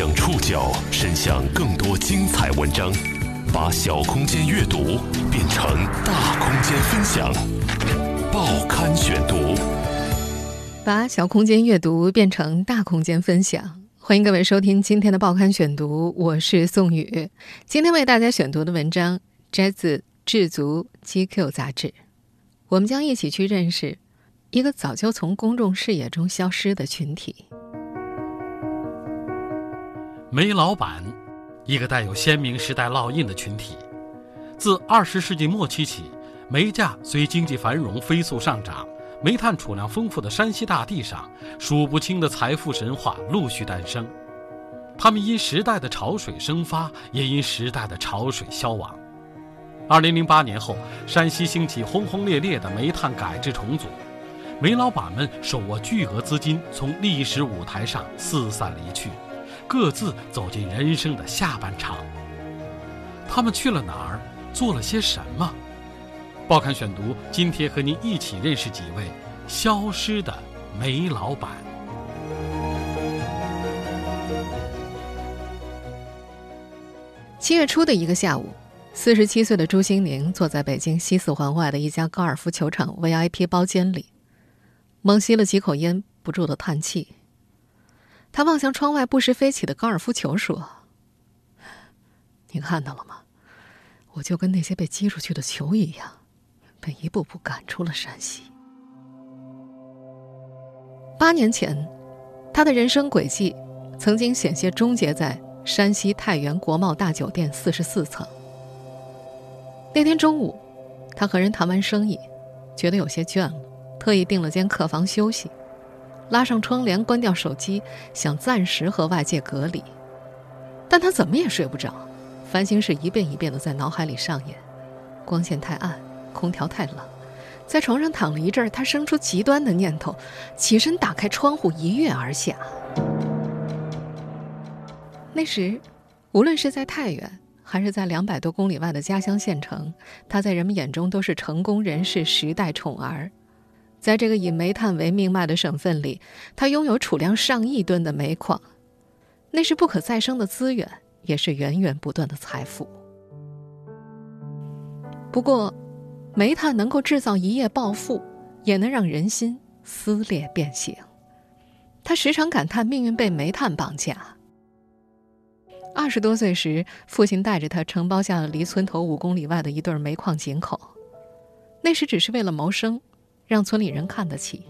将触角伸向更多精彩文章，把小空间阅读变成大空间分享。报刊选读，把小空间阅读变成大空间分享。欢迎各位收听今天的报刊选读，我是宋宇。今天为大家选读的文章摘自《智足 GQ》杂志。我们将一起去认识一个早就从公众视野中消失的群体。煤老板，一个带有鲜明时代烙印的群体。自二十世纪末期起，煤价随经济繁荣飞速上涨，煤炭储量丰富的山西大地上，数不清的财富神话陆续诞生。他们因时代的潮水生发，也因时代的潮水消亡。二零零八年后，山西兴起轰轰烈烈的煤炭改制重组，煤老板们手握巨额资金，从历史舞台上四散离去。各自走进人生的下半场。他们去了哪儿？做了些什么？报刊选读，今天和您一起认识几位消失的煤老板。七月初的一个下午，四十七岁的朱兴宁坐在北京西四环外的一家高尔夫球场 VIP 包间里，猛吸了几口烟，不住的叹气。他望向窗外不时飞起的高尔夫球，说：“你看到了吗？我就跟那些被击出去的球一样，被一步步赶出了山西。”八年前，他的人生轨迹曾经险些终结在山西太原国贸大酒店四十四层。那天中午，他和人谈完生意，觉得有些倦了，特意订了间客房休息。拉上窗帘，关掉手机，想暂时和外界隔离，但他怎么也睡不着，烦心事一遍一遍的在脑海里上演。光线太暗，空调太冷，在床上躺了一阵儿，他生出极端的念头，起身打开窗户一跃而下。那时，无论是在太原，还是在两百多公里外的家乡县城，他在人们眼中都是成功人士、时代宠儿。在这个以煤炭为命脉的省份里，他拥有储量上亿吨的煤矿，那是不可再生的资源，也是源源不断的财富。不过，煤炭能够制造一夜暴富，也能让人心撕裂变形。他时常感叹命运被煤炭绑架。二十多岁时，父亲带着他承包下了离村头五公里外的一对煤矿井口，那时只是为了谋生。让村里人看得起，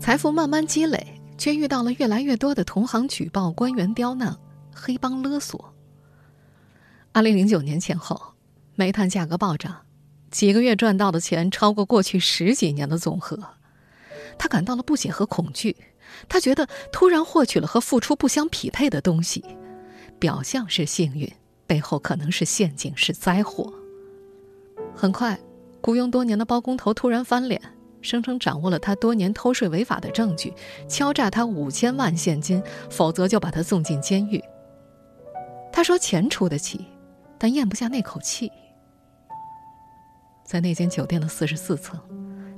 财富慢慢积累，却遇到了越来越多的同行举报、官员刁难、黑帮勒索。二零零九年前后，煤炭价格暴涨，几个月赚到的钱超过过去十几年的总和，他感到了不解和恐惧。他觉得突然获取了和付出不相匹配的东西，表象是幸运，背后可能是陷阱，是灾祸。很快。雇佣多年的包工头突然翻脸，声称掌握了他多年偷税违法的证据，敲诈他五千万现金，否则就把他送进监狱。他说钱出得起，但咽不下那口气。在那间酒店的四十四层，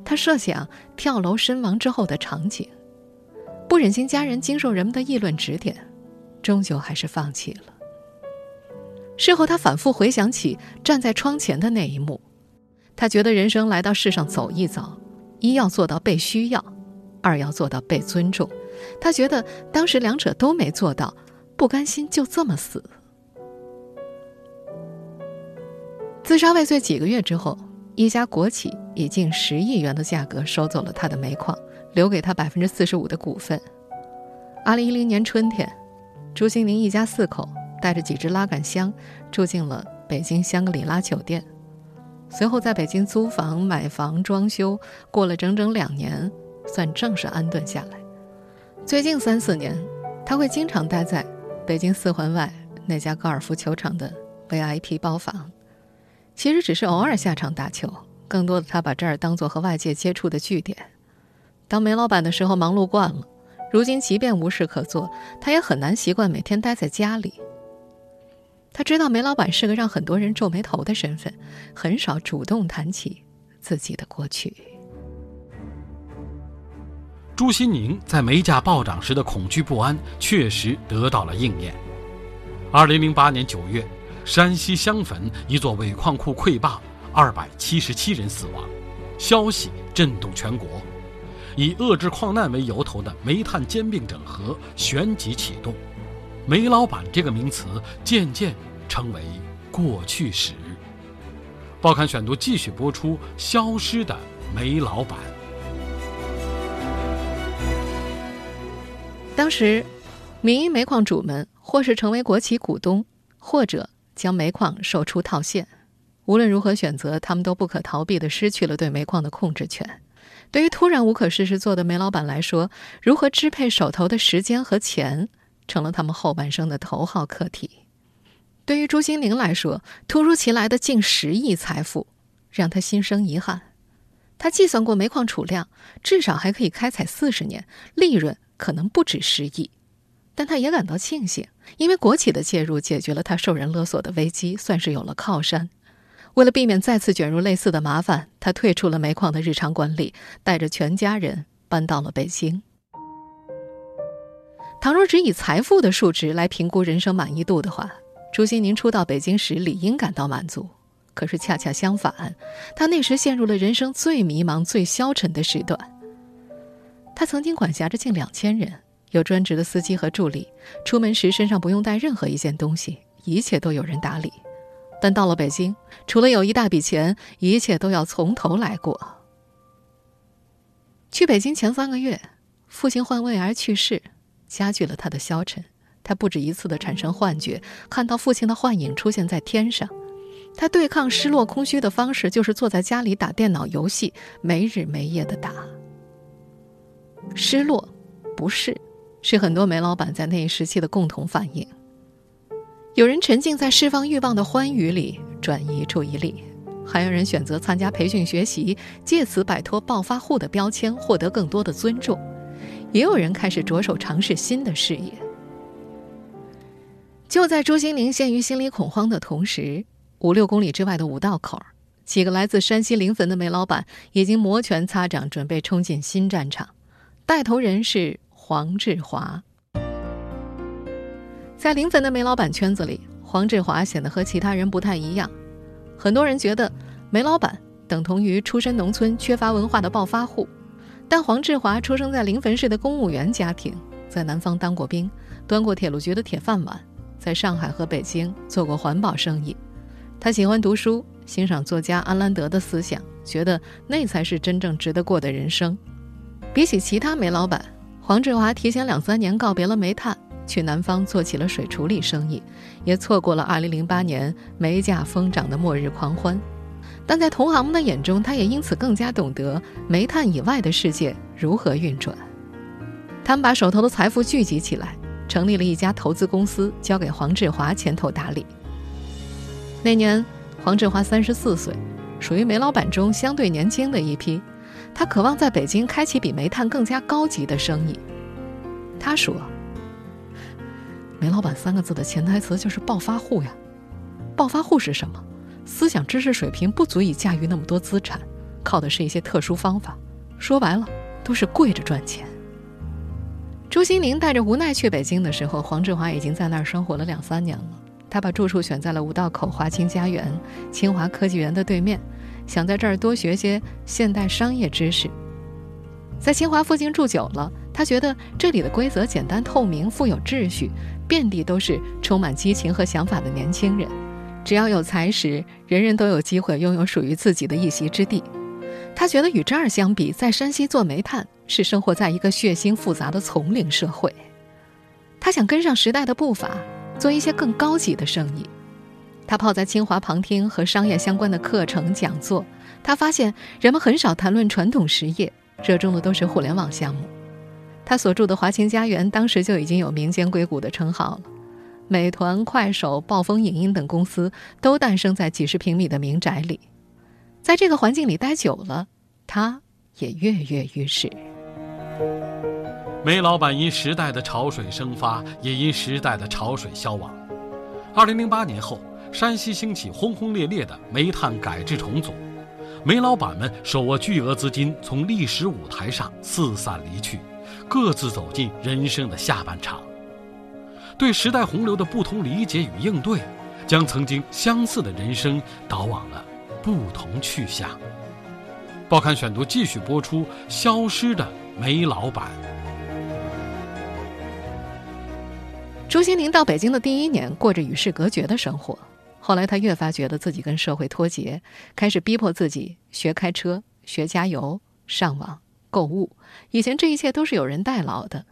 他设想跳楼身亡之后的场景，不忍心家人经受人们的议论指点，终究还是放弃了。事后，他反复回想起站在窗前的那一幕。他觉得人生来到世上走一遭，一要做到被需要，二要做到被尊重。他觉得当时两者都没做到，不甘心就这么死。自杀未遂几个月之后，一家国企以近十亿元的价格收走了他的煤矿，留给他百分之四十五的股份。二零一零年春天，朱兴宁一家四口带着几只拉杆箱住进了北京香格里拉酒店。随后在北京租房、买房、装修，过了整整两年，算正式安顿下来。最近三四年，他会经常待在北京四环外那家高尔夫球场的 VIP 包房，其实只是偶尔下场打球，更多的他把这儿当做和外界接触的据点。当煤老板的时候忙碌惯了，如今即便无事可做，他也很难习惯每天待在家里。他知道煤老板是个让很多人皱眉头的身份，很少主动谈起自己的过去。朱新宁在煤价暴涨时的恐惧不安确实得到了应验。二零零八年九月，山西襄汾一座尾矿库溃坝，二百七十七人死亡，消息震动全国。以遏制矿难为由头的煤炭兼并整合旋即启动，煤老板这个名词渐渐成为过去时。报刊选读继续播出：消失的煤老板。当时，民营煤矿主们或是成为国企股东，或者将煤矿售出套现。无论如何选择，他们都不可逃避的失去了对煤矿的控制权。对于突然无可事事做的煤老板来说，如何支配手头的时间和钱，成了他们后半生的头号课题。对于朱新宁来说，突如其来的近十亿财富，让他心生遗憾。他计算过煤矿储量，至少还可以开采四十年，利润。可能不止十亿，但他也感到庆幸，因为国企的介入解决了他受人勒索的危机，算是有了靠山。为了避免再次卷入类似的麻烦，他退出了煤矿的日常管理，带着全家人搬到了北京。倘若只以财富的数值来评估人生满意度的话，朱新宁初到北京时理应感到满足。可是恰恰相反，他那时陷入了人生最迷茫、最消沉的时段。他曾经管辖着近两千人，有专职的司机和助理，出门时身上不用带任何一件东西，一切都有人打理。但到了北京，除了有一大笔钱，一切都要从头来过。去北京前三个月，父亲患胃而去世，加剧了他的消沉。他不止一次的产生幻觉，看到父亲的幻影出现在天上。他对抗失落空虚的方式，就是坐在家里打电脑游戏，没日没夜的打。失落、不适，是很多煤老板在那一时期的共同反应。有人沉浸在释放欲望的欢愉里，转移注意力；还有人选择参加培训学习，借此摆脱暴发户的标签，获得更多的尊重；也有人开始着手尝试新的事业。就在朱新林陷于心理恐慌的同时，五六公里之外的五道口，几个来自山西临汾的煤老板已经摩拳擦掌，准备冲进新战场。带头人是黄志华，在临汾的煤老板圈子里，黄志华显得和其他人不太一样。很多人觉得煤老板等同于出身农村、缺乏文化的暴发户，但黄志华出生在临汾市的公务员家庭，在南方当过兵，端过铁路局的铁饭碗，在上海和北京做过环保生意。他喜欢读书，欣赏作家安兰德的思想，觉得那才是真正值得过的人生。比起其他煤老板，黄志华提前两三年告别了煤炭，去南方做起了水处理生意，也错过了2008年煤价疯涨的末日狂欢。但在同行们的眼中，他也因此更加懂得煤炭以外的世界如何运转。他们把手头的财富聚集起来，成立了一家投资公司，交给黄志华牵头打理。那年，黄志华三十四岁，属于煤老板中相对年轻的一批。他渴望在北京开启比煤炭更加高级的生意。他说：“煤老板三个字的潜台词就是暴发户呀。暴发户是什么？思想知识水平不足以驾驭那么多资产，靠的是一些特殊方法。说白了，都是跪着赚钱。”朱新宁带着无奈去北京的时候，黄志华已经在那儿生活了两三年了。他把住处选在了五道口华清家园，清华科技园的对面。想在这儿多学些现代商业知识。在清华附近住久了，他觉得这里的规则简单透明、富有秩序，遍地都是充满激情和想法的年轻人。只要有才识，人人都有机会拥有属于自己的一席之地。他觉得与这儿相比，在山西做煤炭是生活在一个血腥复杂的丛林社会。他想跟上时代的步伐，做一些更高级的生意。他泡在清华旁听和商业相关的课程讲座，他发现人们很少谈论传统实业，热衷的都是互联网项目。他所住的华清家园当时就已经有民间硅谷的称号了，美团、快手、暴风影音等公司都诞生在几十平米的民宅里。在这个环境里待久了，他也跃跃欲试。煤老板因时代的潮水生发，也因时代的潮水消亡。二零零八年后。山西兴起轰轰烈烈的煤炭改制重组，煤老板们手握巨额资金，从历史舞台上四散离去，各自走进人生的下半场。对时代洪流的不同理解与应对，将曾经相似的人生导往了不同去向。报刊选读继续播出《消失的煤老板》。朱新林到北京的第一年，过着与世隔绝的生活。后来，他越发觉得自己跟社会脱节，开始逼迫自己学开车、学加油、上网、购物。以前这一切都是有人代劳的。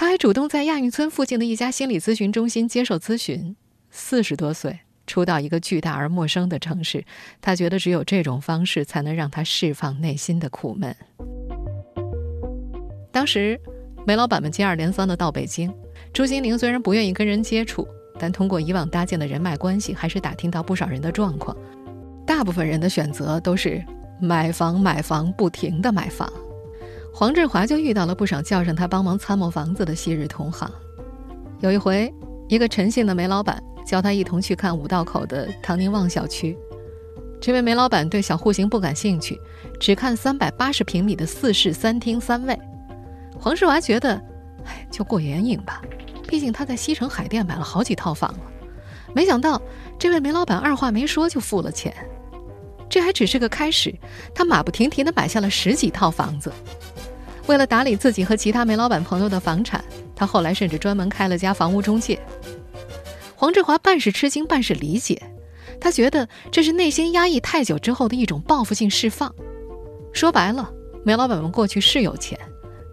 他还主动在亚运村附近的一家心理咨询中心接受咨询。四十多岁，初到一个巨大而陌生的城市，他觉得只有这种方式才能让他释放内心的苦闷。当时，煤老板们接二连三的到北京，朱心宁虽然不愿意跟人接触，但通过以往搭建的人脉关系，还是打听到不少人的状况。大部分人的选择都是买房、买房，不停的买房。黄志华就遇到了不少叫上他帮忙参谋房子的昔日同行。有一回，一个陈姓的煤老板叫他一同去看五道口的唐宁旺小区。这位煤老板对小户型不感兴趣，只看三百八十平米的四室三厅三卫。黄志华觉得，哎，就过眼瘾吧，毕竟他在西城海淀买了好几套房了。没想到，这位煤老板二话没说就付了钱。这还只是个开始，他马不停蹄地买下了十几套房子。为了打理自己和其他煤老板朋友的房产，他后来甚至专门开了家房屋中介。黄志华半是吃惊，半是理解，他觉得这是内心压抑太久之后的一种报复性释放。说白了，煤老板们过去是有钱，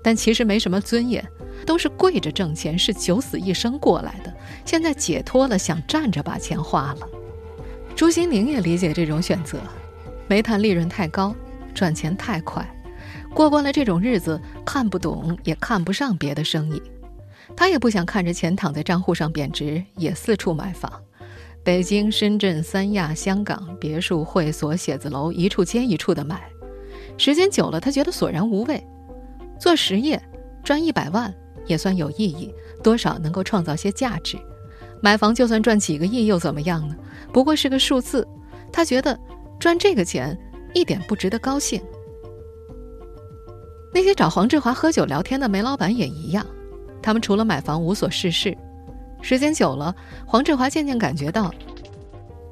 但其实没什么尊严，都是跪着挣钱，是九死一生过来的。现在解脱了，想站着把钱花了。朱心宁也理解这种选择，煤炭利润太高，赚钱太快。过惯了这种日子，看不懂也看不上别的生意，他也不想看着钱躺在账户上贬值，也四处买房，北京、深圳、三亚、香港，别墅、会所、写字楼，一处接一处的买。时间久了，他觉得索然无味。做实业赚一百万也算有意义，多少能够创造些价值。买房就算赚几个亿又怎么样呢？不过是个数字。他觉得赚这个钱一点不值得高兴。那些找黄志华喝酒聊天的煤老板也一样，他们除了买房无所事事。时间久了，黄志华渐渐感觉到，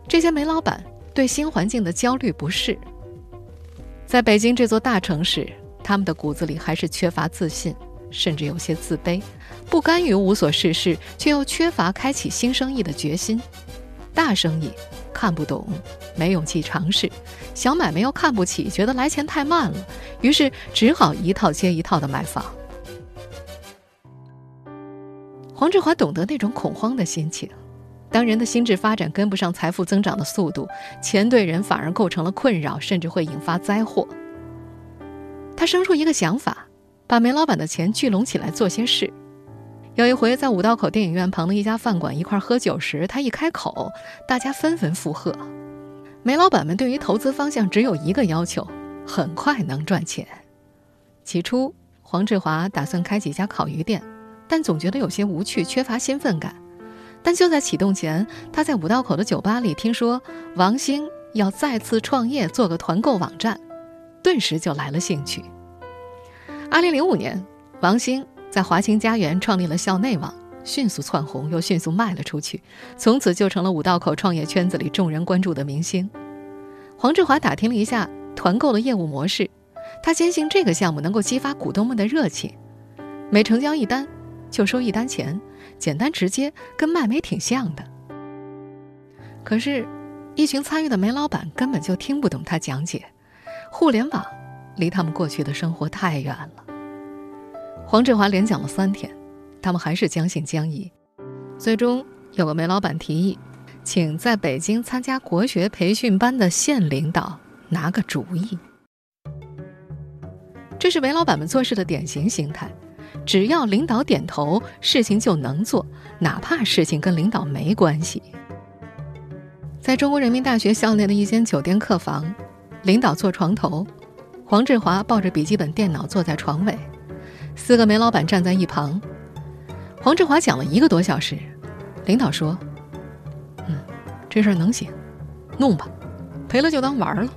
这些煤老板对新环境的焦虑不适。在北京这座大城市，他们的骨子里还是缺乏自信，甚至有些自卑，不甘于无所事事，却又缺乏开启新生意的决心。大生意。看不懂，没勇气尝试；小买卖又看不起，觉得来钱太慢了，于是只好一套接一套的买房。黄志华懂得那种恐慌的心情，当人的心智发展跟不上财富增长的速度，钱对人反而构成了困扰，甚至会引发灾祸。他生出一个想法，把煤老板的钱聚拢起来做些事。有一回，在五道口电影院旁的一家饭馆一块喝酒时，他一开口，大家纷纷附和。煤老板们对于投资方向只有一个要求：很快能赚钱。起初，黄志华打算开几家烤鱼店，但总觉得有些无趣，缺乏兴奋感。但就在启动前，他在五道口的酒吧里听说王兴要再次创业，做个团购网站，顿时就来了兴趣。二零零五年，王兴。在华清家园创立了校内网，迅速窜红，又迅速卖了出去，从此就成了五道口创业圈子里众人关注的明星。黄志华打听了一下团购的业务模式，他坚信这个项目能够激发股东们的热情，每成交一单就收一单钱，简单直接，跟卖煤挺像的。可是，一群参与的煤老板根本就听不懂他讲解，互联网离他们过去的生活太远了。黄志华连讲了三天，他们还是将信将疑。最终，有个煤老板提议，请在北京参加国学培训班的县领导拿个主意。这是煤老板们做事的典型心态：只要领导点头，事情就能做，哪怕事情跟领导没关系。在中国人民大学校内的一间酒店客房，领导坐床头，黄志华抱着笔记本电脑坐在床尾。四个煤老板站在一旁，黄志华讲了一个多小时。领导说：“嗯，这事儿能行，弄吧，赔了就当玩了。”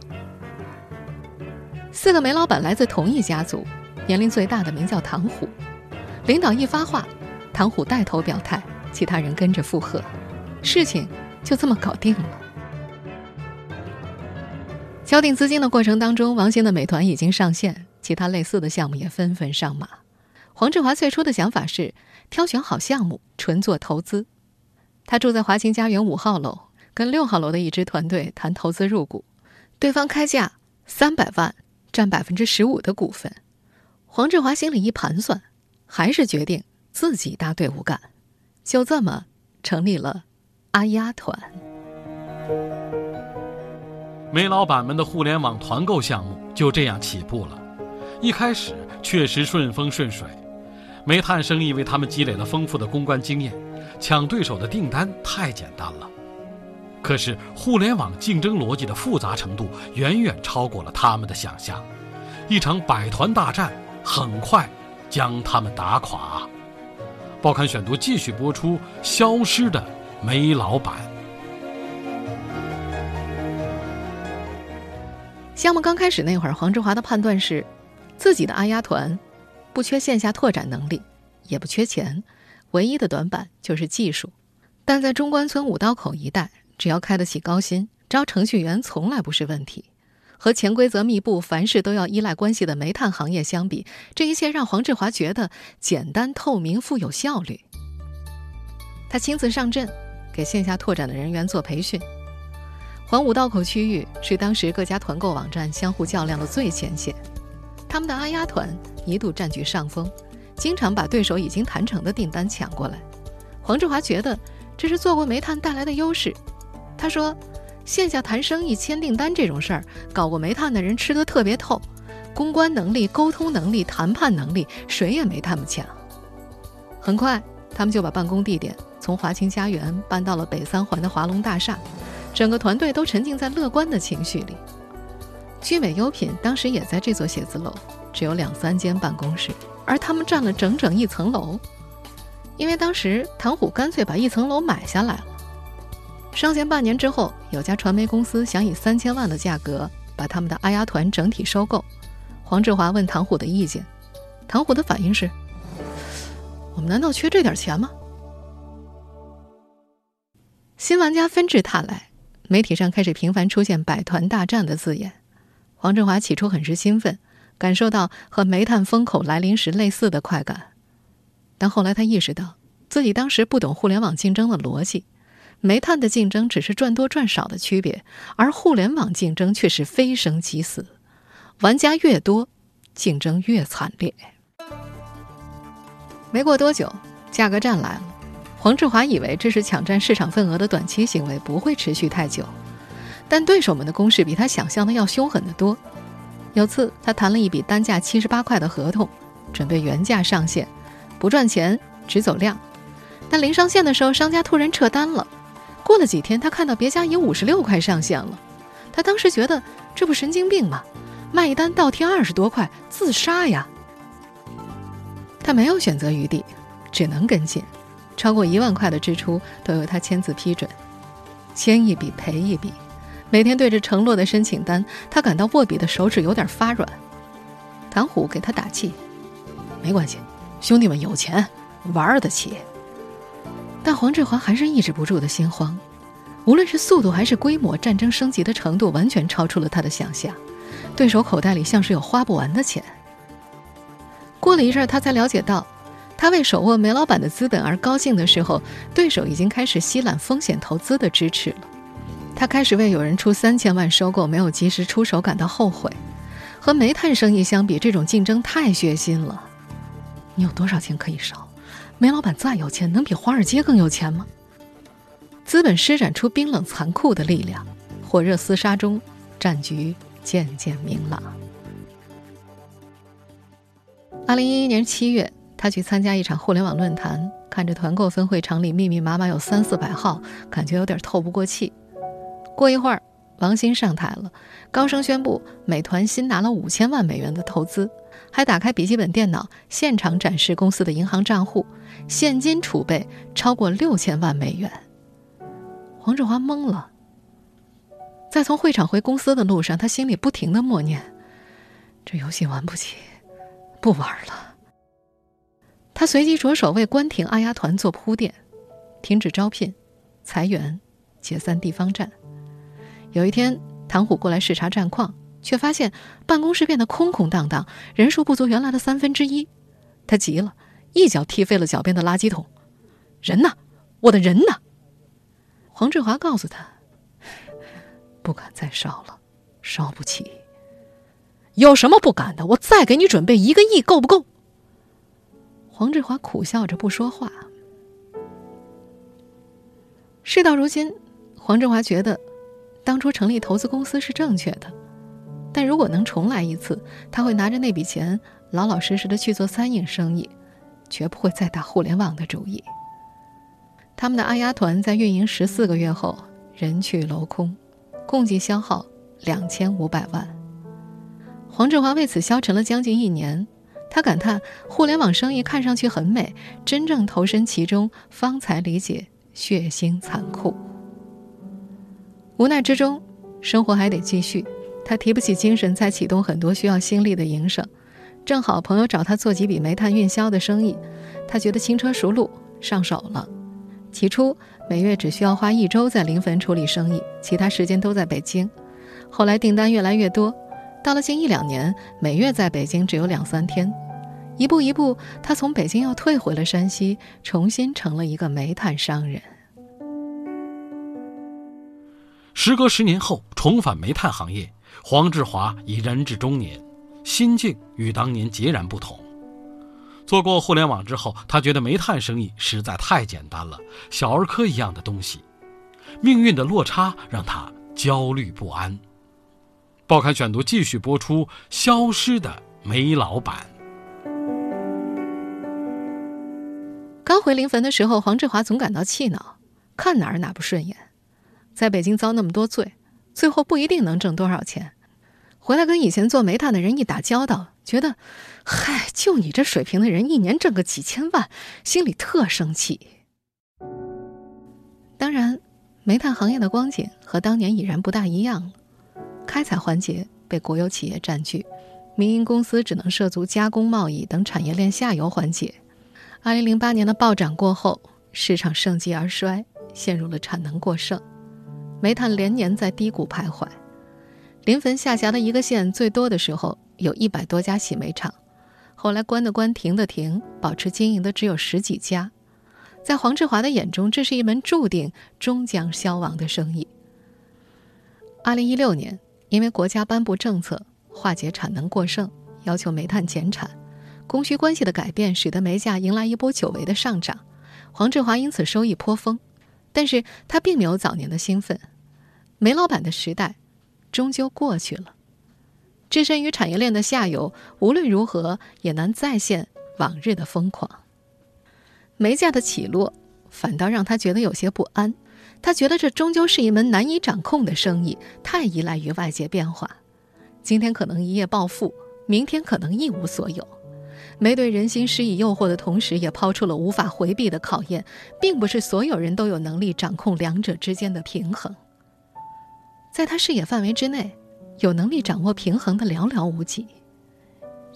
四个煤老板来自同一家族，年龄最大的名叫唐虎。领导一发话，唐虎带头表态，其他人跟着附和，事情就这么搞定了。敲定资金的过程当中，王兴的美团已经上线，其他类似的项目也纷纷上马。黄志华最初的想法是挑选好项目，纯做投资。他住在华清家园五号楼，跟六号楼的一支团队谈投资入股，对方开价三百万，占百分之十五的股份。黄志华心里一盘算，还是决定自己搭队伍干，就这么成立了阿丫团。煤老板们的互联网团购项目就这样起步了，一开始确实顺风顺水，煤炭生意为他们积累了丰富的公关经验，抢对手的订单太简单了。可是互联网竞争逻辑的复杂程度远远超过了他们的想象，一场百团大战很快将他们打垮。报刊选读继续播出：消失的煤老板。项目刚开始那会儿，黄志华的判断是，自己的阿丫团不缺线下拓展能力，也不缺钱，唯一的短板就是技术。但在中关村五道口一带，只要开得起高薪，招程序员从来不是问题。和潜规则密布、凡事都要依赖关系的煤炭行业相比，这一切让黄志华觉得简单、透明、富有效率。他亲自上阵，给线下拓展的人员做培训。环五道口区域是当时各家团购网站相互较量的最前线，他们的阿丫团一度占据上风，经常把对手已经谈成的订单抢过来。黄志华觉得这是做过煤炭带来的优势。他说：“线下谈生意、签订单这种事儿，搞过煤炭的人吃得特别透，公关能力、沟通能力、谈判能力，谁也没他们强。”很快，他们就把办公地点从华清家园搬到了北三环的华龙大厦。整个团队都沉浸在乐观的情绪里。聚美优品当时也在这座写字楼，只有两三间办公室，而他们占了整整一层楼。因为当时唐虎干脆把一层楼买下来了。上线半年之后，有家传媒公司想以三千万的价格把他们的阿丫团整体收购。黄志华问唐虎的意见，唐虎的反应是：“我们难道缺这点钱吗？”新玩家纷至沓来。媒体上开始频繁出现“百团大战”的字眼，黄振华起初很是兴奋，感受到和煤炭风口来临时类似的快感。但后来他意识到，自己当时不懂互联网竞争的逻辑，煤炭的竞争只是赚多赚少的区别，而互联网竞争却是非生即死，玩家越多，竞争越惨烈。没过多久，价格战来了。黄志华以为这是抢占市场份额的短期行为，不会持续太久。但对手们的攻势比他想象的要凶狠得多。有次，他谈了一笔单价七十八块的合同，准备原价上线，不赚钱，只走量。但临上线的时候，商家突然撤单了。过了几天，他看到别家以五十六块上线了。他当时觉得这不神经病吗？卖一单倒贴二十多块，自杀呀！他没有选择余地，只能跟进。超过一万块的支出都由他签字批准，签一笔赔一笔。每天对着承诺的申请单，他感到握笔的手指有点发软。唐虎给他打气：“没关系，兄弟们有钱，玩得起。”但黄志华还是抑制不住的心慌。无论是速度还是规模，战争升级的程度完全超出了他的想象。对手口袋里像是有花不完的钱。过了一阵，他才了解到。他为手握煤老板的资本而高兴的时候，对手已经开始吸揽风险投资的支持了。他开始为有人出三千万收购没有及时出手感到后悔。和煤炭生意相比，这种竞争太血腥了。你有多少钱可以烧？煤老板再有钱，能比华尔街更有钱吗？资本施展出冰冷残酷的力量，火热厮杀中，战局渐渐明朗。二零一一年七月。他去参加一场互联网论坛，看着团购分会场里密密麻麻有三四百号，感觉有点透不过气。过一会儿，王兴上台了，高声宣布美团新拿了五千万美元的投资，还打开笔记本电脑现场展示公司的银行账户，现金储备超过六千万美元。黄志华懵了，在从会场回公司的路上，他心里不停的默念：“这游戏玩不起。”不玩了。他随即着手为关停阿丫团做铺垫，停止招聘、裁员、解散地方站。有一天，唐虎过来视察战况，却发现办公室变得空空荡荡，人数不足原来的三分之一。他急了，一脚踢飞了脚边的垃圾桶。人呢？我的人呢？黄志华告诉他：“不敢再烧了，烧不起。有什么不敢的？我再给你准备一个亿，够不够？”黄志华苦笑着不说话。事到如今，黄志华觉得，当初成立投资公司是正确的，但如果能重来一次，他会拿着那笔钱老老实实的去做餐饮生意，绝不会再打互联网的主意。他们的阿丫团在运营十四个月后人去楼空，共计消耗两千五百万。黄志华为此消沉了将近一年。他感叹：“互联网生意看上去很美，真正投身其中，方才理解血腥残酷。”无奈之中，生活还得继续。他提不起精神再启动很多需要心力的营生。正好朋友找他做几笔煤炭运销的生意，他觉得轻车熟路，上手了。起初每月只需要花一周在临汾处理生意，其他时间都在北京。后来订单越来越多。到了近一两年，每月在北京只有两三天，一步一步，他从北京又退回了山西，重新成了一个煤炭商人。时隔十年后重返煤炭行业，黄志华已人至中年，心境与当年截然不同。做过互联网之后，他觉得煤炭生意实在太简单了，小儿科一样的东西，命运的落差让他焦虑不安。报刊选读继续播出《消失的煤老板》。刚回临汾的时候，黄志华总感到气恼，看哪儿哪不顺眼。在北京遭那么多罪，最后不一定能挣多少钱。回来跟以前做煤炭的人一打交道，觉得，嗨，就你这水平的人，一年挣个几千万，心里特生气。当然，煤炭行业的光景和当年已然不大一样了。开采环节被国有企业占据，民营公司只能涉足加工、贸易等产业链下游环节。二零零八年的暴涨过后，市场盛极而衰，陷入了产能过剩，煤炭连年在低谷徘徊。临汾下辖的一个县最多的时候有一百多家洗煤厂，后来关的关，停的停，保持经营的只有十几家。在黄志华的眼中，这是一门注定终将消亡的生意。二零一六年。因为国家颁布政策化解产能过剩，要求煤炭减产，供需关系的改变使得煤价迎来一波久违的上涨，黄志华因此收益颇丰，但是他并没有早年的兴奋，煤老板的时代终究过去了，置身于产业链的下游，无论如何也难再现往日的疯狂。煤价的起落反倒让他觉得有些不安。他觉得这终究是一门难以掌控的生意，太依赖于外界变化。今天可能一夜暴富，明天可能一无所有。没对人心施以诱惑的同时，也抛出了无法回避的考验，并不是所有人都有能力掌控两者之间的平衡。在他视野范围之内，有能力掌握平衡的寥寥无几。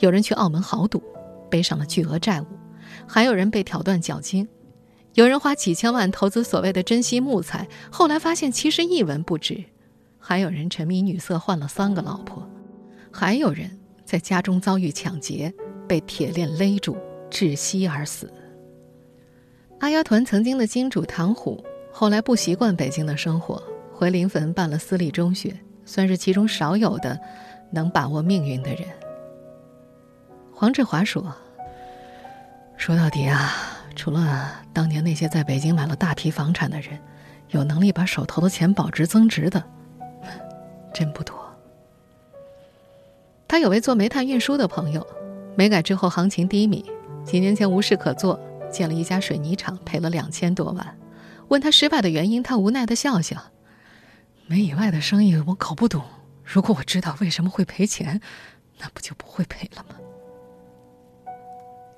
有人去澳门豪赌，背上了巨额债务；还有人被挑断脚筋。有人花几千万投资所谓的珍稀木材，后来发现其实一文不值；还有人沉迷女色，换了三个老婆；还有人在家中遭遇抢劫，被铁链勒住窒息而死。阿丫团曾经的金主唐虎，后来不习惯北京的生活，回临汾办了私立中学，算是其中少有的能把握命运的人。黄志华说：“说到底啊。”除了当年那些在北京买了大批房产的人，有能力把手头的钱保值增值的，真不多。他有位做煤炭运输的朋友，煤改之后行情低迷，几年前无事可做，建了一家水泥厂，赔了两千多万。问他失败的原因，他无奈的笑笑：“煤以外的生意我搞不懂，如果我知道为什么会赔钱，那不就不会赔了吗？”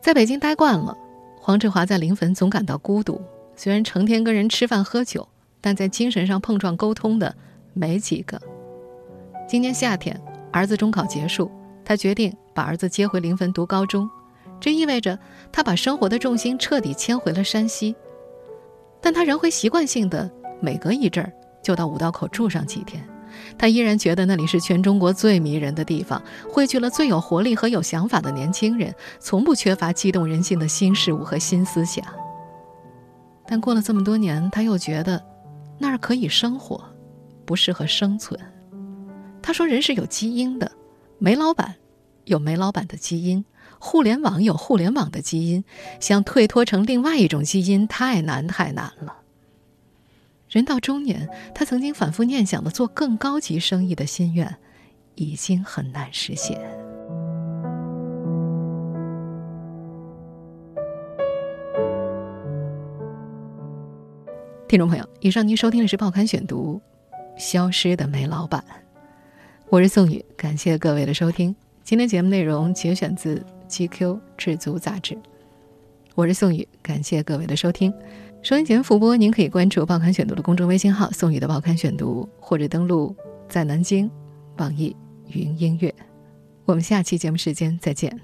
在北京待惯了。黄志华在临汾总感到孤独，虽然成天跟人吃饭喝酒，但在精神上碰撞沟通的没几个。今年夏天，儿子中考结束，他决定把儿子接回临汾读高中，这意味着他把生活的重心彻底迁回了山西。但他仍会习惯性的每隔一阵儿就到五道口住上几天。他依然觉得那里是全中国最迷人的地方，汇聚了最有活力和有想法的年轻人，从不缺乏激动人心的新事物和新思想。但过了这么多年，他又觉得那儿可以生活，不适合生存。他说：“人是有基因的，煤老板有煤老板的基因，互联网有互联网的基因，想退脱成另外一种基因，太难太难了。”人到中年，他曾经反复念想的做更高级生意的心愿，已经很难实现。听众朋友，以上您收听的是《报刊选读》，《消失的煤老板》，我是宋宇，感谢各位的收听。今天节目内容节选自《GQ 制足杂志》，我是宋宇，感谢各位的收听。收音节目复播，您可以关注《报刊选读》的公众微信号“宋宇的报刊选读”，或者登录在南京网易云音乐。我们下期节目时间再见。